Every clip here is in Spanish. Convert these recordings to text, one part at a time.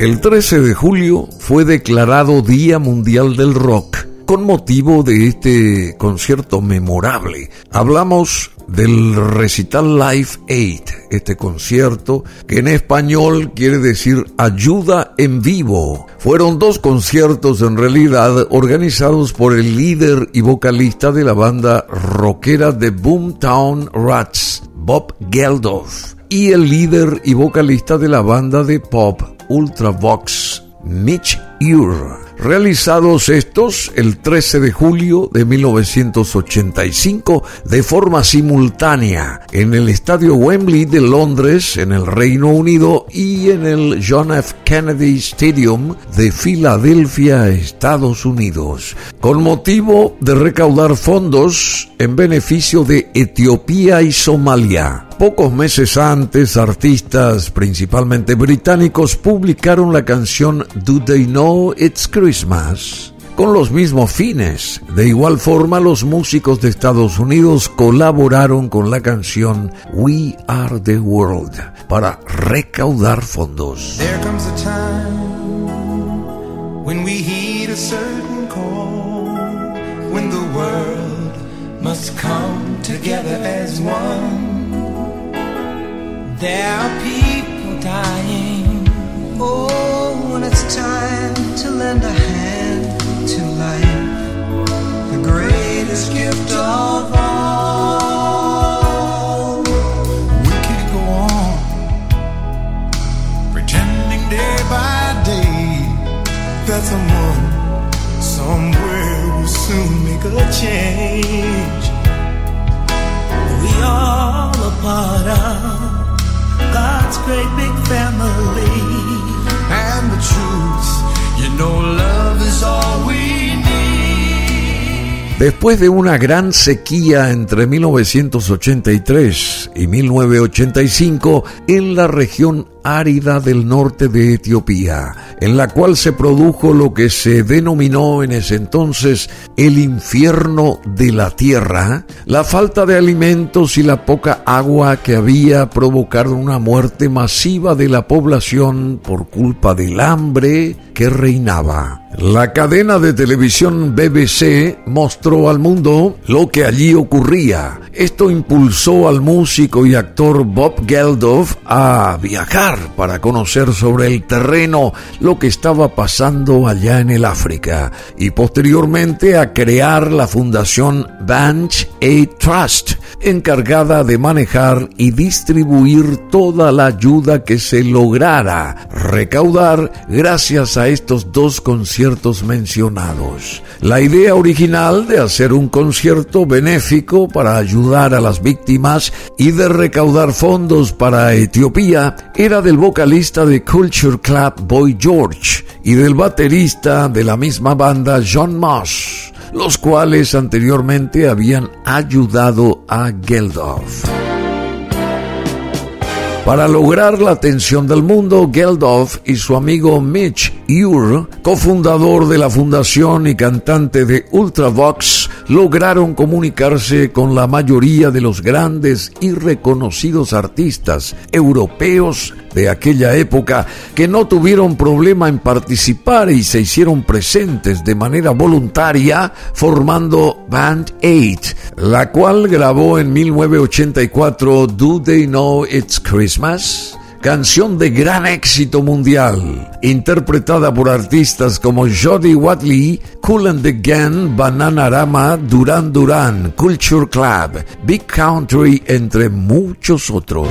El 13 de julio fue declarado Día Mundial del Rock con motivo de este concierto memorable. Hablamos del recital Live Aid, este concierto que en español quiere decir ayuda en vivo. Fueron dos conciertos en realidad organizados por el líder y vocalista de la banda rockera de Boomtown Rats, Bob Geldof, y el líder y vocalista de la banda de pop Ultravox, Mitch Ure realizados estos el 13 de julio de 1985 de forma simultánea en el Estadio Wembley de Londres, en el Reino Unido, y en el John F. Kennedy Stadium de Filadelfia, Estados Unidos, con motivo de recaudar fondos en beneficio de Etiopía y Somalia. Pocos meses antes, artistas, principalmente británicos, publicaron la canción Do They Know It's Christmas con los mismos fines. De igual forma, los músicos de Estados Unidos colaboraron con la canción We Are the World para recaudar fondos. There comes a time when we a certain call, when the world must come together as one. There are people dying. Oh, when it's time to lend a hand to life, the greatest gift of all. We can't go on pretending day by day that someone soon make a change. We part of God's great big family. And the truth, you know, is all we. Después de una gran sequía entre 1983 y 1985 en la región árida del norte de Etiopía, en la cual se produjo lo que se denominó en ese entonces el infierno de la tierra, la falta de alimentos y la poca agua que había provocado una muerte masiva de la población por culpa del hambre que reinaba. La cadena de televisión BBC mostró al mundo lo que allí ocurría. Esto impulsó al músico y actor Bob Geldof a viajar para conocer sobre el terreno lo que estaba pasando allá en el África y posteriormente a crear la fundación Banch Aid Trust, encargada de manejar y distribuir toda la ayuda que se lograra recaudar gracias a estos dos conciertos mencionados. La idea original de hacer un concierto benéfico para ayudar a las víctimas y de recaudar fondos para Etiopía era del vocalista de Culture Club Boy George y del baterista de la misma banda John Moss, los cuales anteriormente habían ayudado a Geldof. Para lograr la atención del mundo, Geldof y su amigo Mitch Ure, cofundador de la fundación y cantante de Ultravox, lograron comunicarse con la mayoría de los grandes y reconocidos artistas europeos de aquella época que no tuvieron problema en participar y se hicieron presentes de manera voluntaria formando Band 8, la cual grabó en 1984 Do They Know It's Christmas? Canción de gran éxito mundial, interpretada por artistas como Jody Watley, Cool and the Gang, Bananarama, Duran Duran, Culture Club, Big Country, entre muchos otros.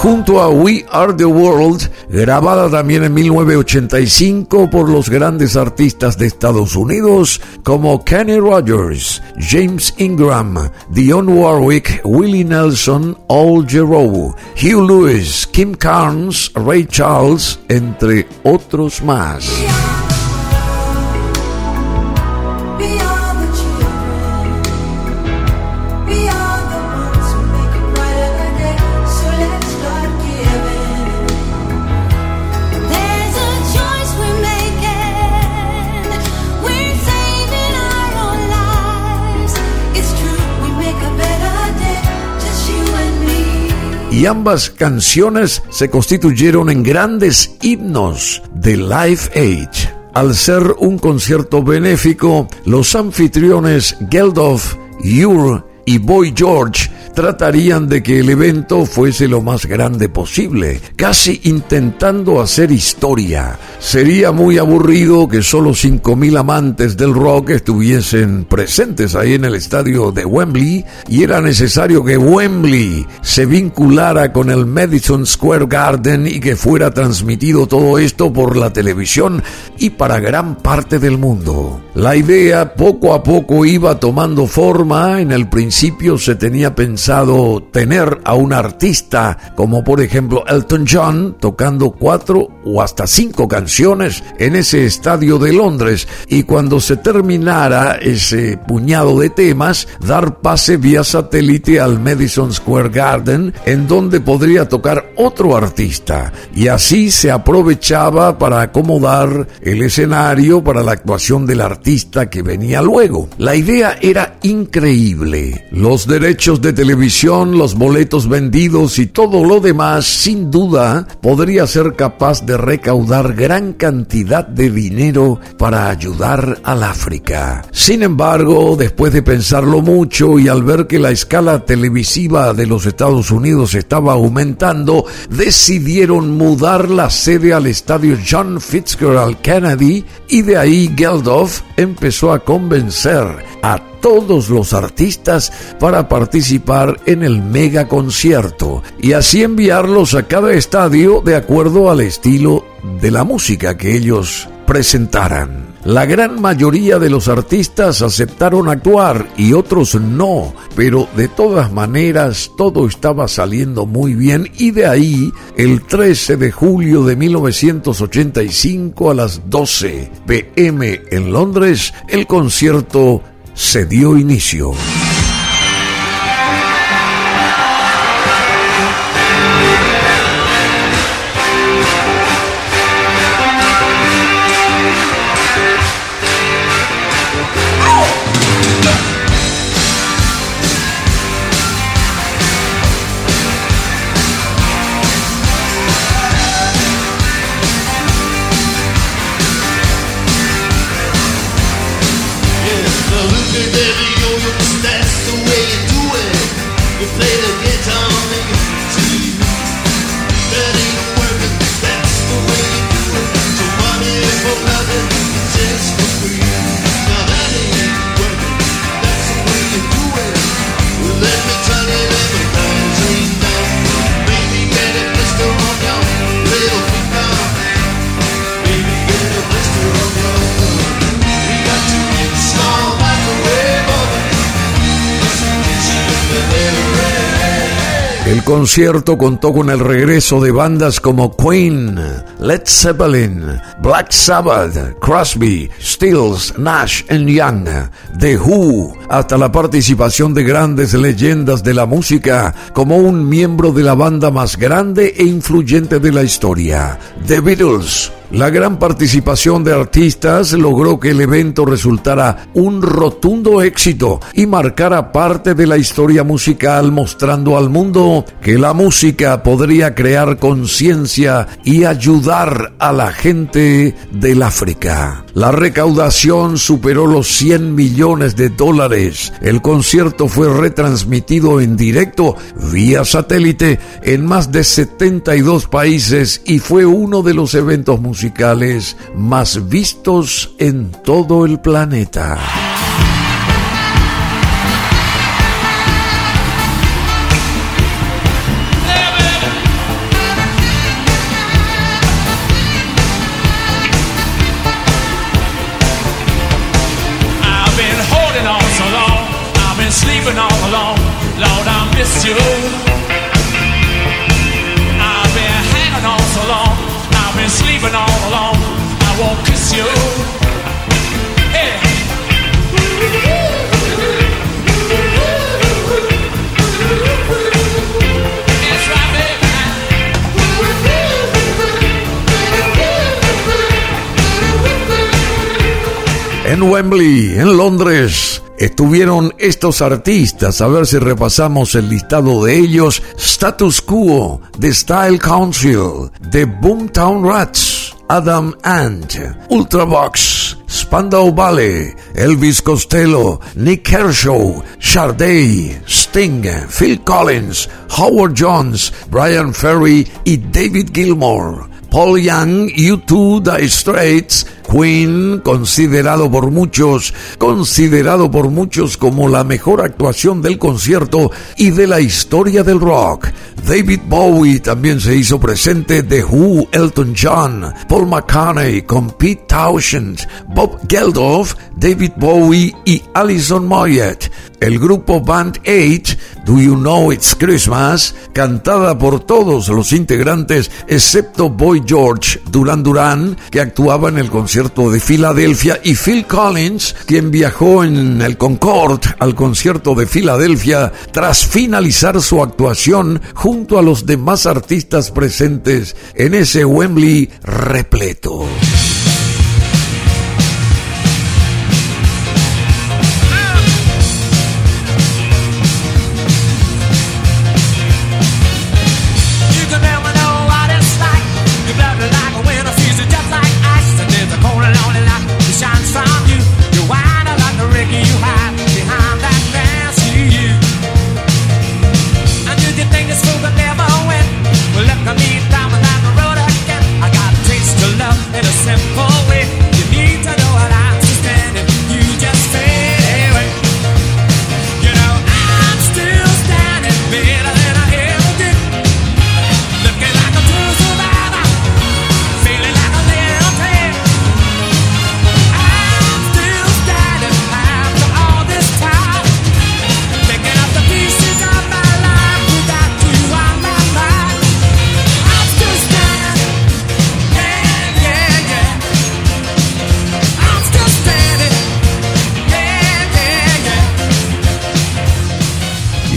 Junto a We Are the World, grabada también en 1985 por los grandes artistas de Estados Unidos como Kenny Rogers, James Ingram, Dionne Warwick, Willie Nelson, Al Jarreau, Hugh Lewis, Kim Carnes, Ray Charles, entre otros más. Y ambas canciones se constituyeron en grandes himnos de Life Age. Al ser un concierto benéfico, los anfitriones Geldof, Ure y Boy George tratarían de que el evento fuese lo más grande posible, casi intentando hacer historia. Sería muy aburrido que solo 5.000 amantes del rock estuviesen presentes ahí en el estadio de Wembley y era necesario que Wembley se vinculara con el Madison Square Garden y que fuera transmitido todo esto por la televisión y para gran parte del mundo. La idea poco a poco iba tomando forma, en el principio se tenía pensado tener a un artista como por ejemplo Elton John tocando cuatro o hasta cinco canciones en ese estadio de Londres y cuando se terminara ese puñado de temas dar pase vía satélite al Madison Square Garden en donde podría tocar otro artista y así se aprovechaba para acomodar el escenario para la actuación del artista que venía luego. La idea era increíble. Los derechos de televisión los boletos vendidos y todo lo demás, sin duda, podría ser capaz de recaudar gran cantidad de dinero para ayudar al África. Sin embargo, después de pensarlo mucho y al ver que la escala televisiva de los Estados Unidos estaba aumentando, decidieron mudar la sede al estadio John Fitzgerald Kennedy y de ahí Geldof empezó a convencer a todos los artistas para participar en el mega concierto y así enviarlos a cada estadio de acuerdo al estilo de la música que ellos presentaran. La gran mayoría de los artistas aceptaron actuar y otros no, pero de todas maneras todo estaba saliendo muy bien y de ahí el 13 de julio de 1985 a las 12 pm en Londres el concierto se dio inicio. Concierto contó con el regreso de bandas como Queen, Led Zeppelin, Black Sabbath, Crosby, Stills, Nash Young, The Who, hasta la participación de grandes leyendas de la música como un miembro de la banda más grande e influyente de la historia, The Beatles. La gran participación de artistas logró que el evento resultara un rotundo éxito y marcara parte de la historia musical mostrando al mundo que la música podría crear conciencia y ayudar a la gente del África. La recaudación superó los 100 millones de dólares. El concierto fue retransmitido en directo vía satélite en más de 72 países y fue uno de los eventos musicales más vistos en todo el planeta. Wembley, en Londres, estuvieron estos artistas. A ver si repasamos el listado de ellos. Status Quo, The Style Council, The Boomtown Rats, Adam Ant, Ultravox, Spandau Ballet, Elvis Costello, Nick Kershaw, Sharday, Sting, Phil Collins, Howard Jones, Brian Ferry y David Gilmour. Paul Young, U2, The Straits, Queen, considerado por muchos, considerado por muchos como la mejor actuación del concierto y de la historia del rock. David Bowie también se hizo presente, The Who, Elton John, Paul McCartney con Pete Townshend, Bob Geldof, David Bowie y Alison Moyet. El grupo Band 8, Do You Know It's Christmas, cantada por todos los integrantes excepto Boy George Duran Duran, que actuaba en el concierto de Filadelfia, y Phil Collins, quien viajó en el Concorde al concierto de Filadelfia tras finalizar su actuación junto a los demás artistas presentes en ese Wembley repleto.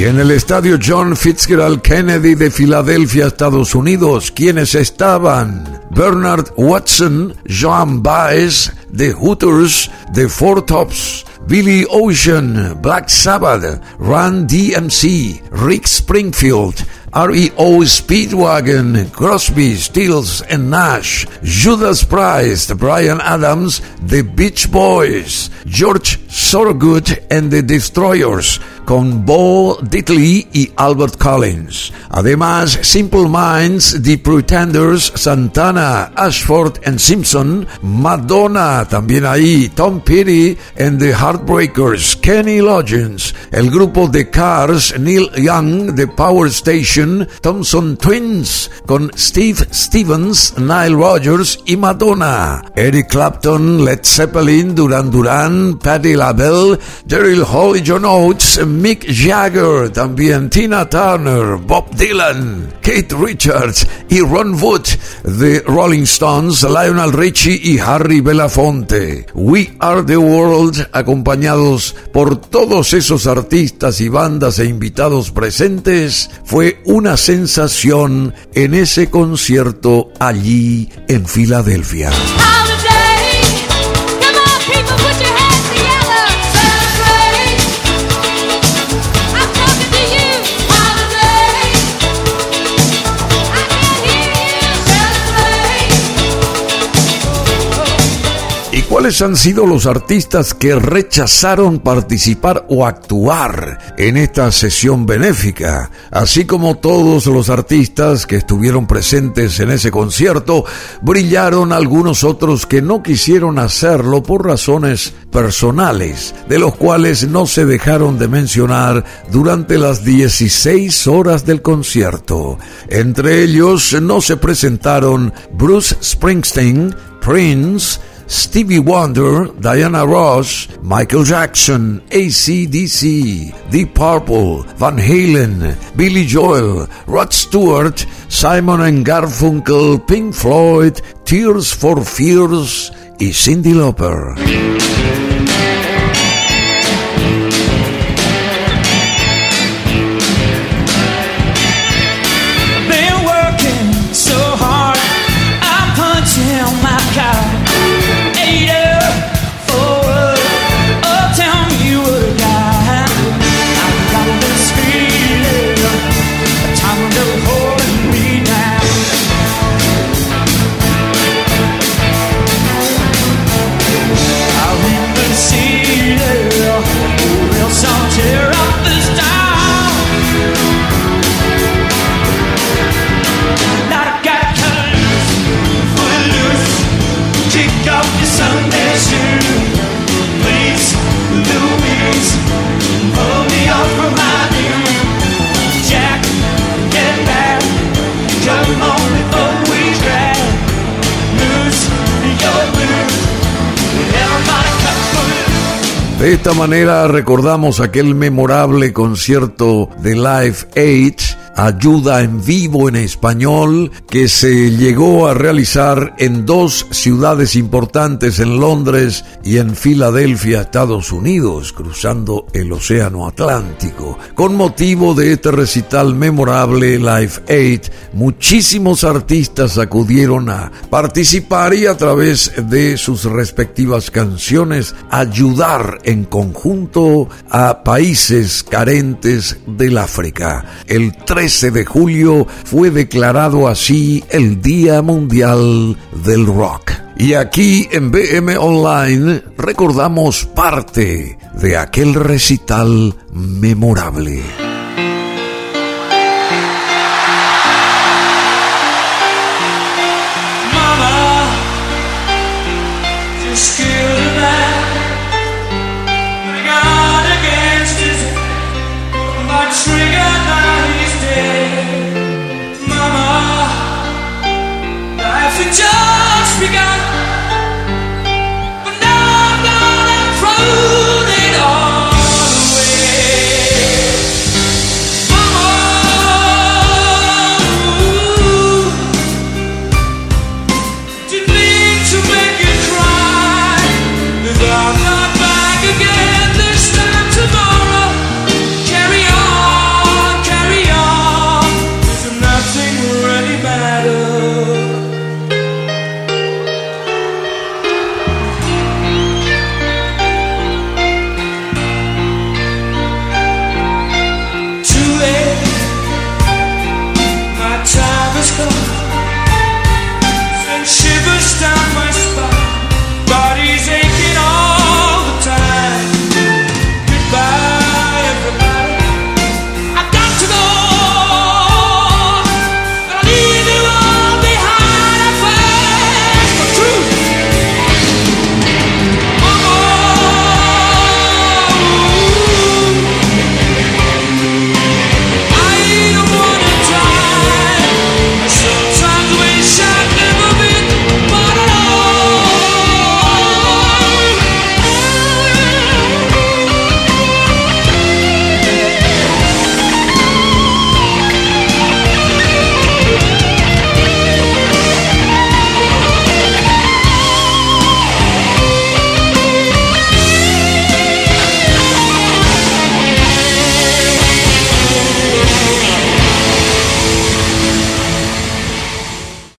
En el estadio John Fitzgerald Kennedy de Filadelfia, Estados Unidos, quienes estaban Bernard Watson, Joan Baez, The Hooters, The Four Tops, Billy Ocean, Black Sabbath, Run DMC, Rick Springfield, REO Speedwagon, Crosby, Stills and Nash, Judas Priest, Brian Adams, The Beach Boys, George Sorgood and the Destroyers, con Bo Diddley y Albert Collins. Además, Simple Minds, The Pretenders, Santana, Ashford and Simpson, Madonna, también ahí, Tom Petty and the Heartbreakers, Kenny Loggins, el grupo The Cars, Neil Young, The Power Station, Thompson Twins, con Steve Stevens, Nile Rodgers y Madonna, Eric Clapton, Led Zeppelin, Duran Duran, Patti LaBelle, Daryl Hall y John Oates, Mick Jagger, también Tina Turner, Bob Dylan, Kate Richards y Ron Wood, The Rolling Stones, Lionel Richie y Harry Belafonte. We Are the World, acompañados por todos esos artistas y bandas e invitados presentes, fue una sensación en ese concierto allí en Filadelfia. ¿Cuáles han sido los artistas que rechazaron participar o actuar en esta sesión benéfica? Así como todos los artistas que estuvieron presentes en ese concierto, brillaron algunos otros que no quisieron hacerlo por razones personales, de los cuales no se dejaron de mencionar durante las 16 horas del concierto. Entre ellos no se presentaron Bruce Springsteen, Prince, Stevie Wonder, Diana Ross, Michael Jackson, ACDC, Deep Purple, Van Halen, Billy Joel, Rod Stewart, Simon and Garfunkel, Pink Floyd, Tears for Fears y Cindy Lauper. De esta manera recordamos aquel memorable concierto de Live Age ayuda en vivo en español que se llegó a realizar en dos ciudades importantes en Londres y en Filadelfia, Estados Unidos, cruzando el Océano Atlántico. Con motivo de este recital memorable Live 8, muchísimos artistas acudieron a participar y a través de sus respectivas canciones ayudar en conjunto a países carentes del África. El 13 de julio fue declarado así el Día Mundial del Rock. Y aquí en BM Online recordamos parte de aquel recital memorable.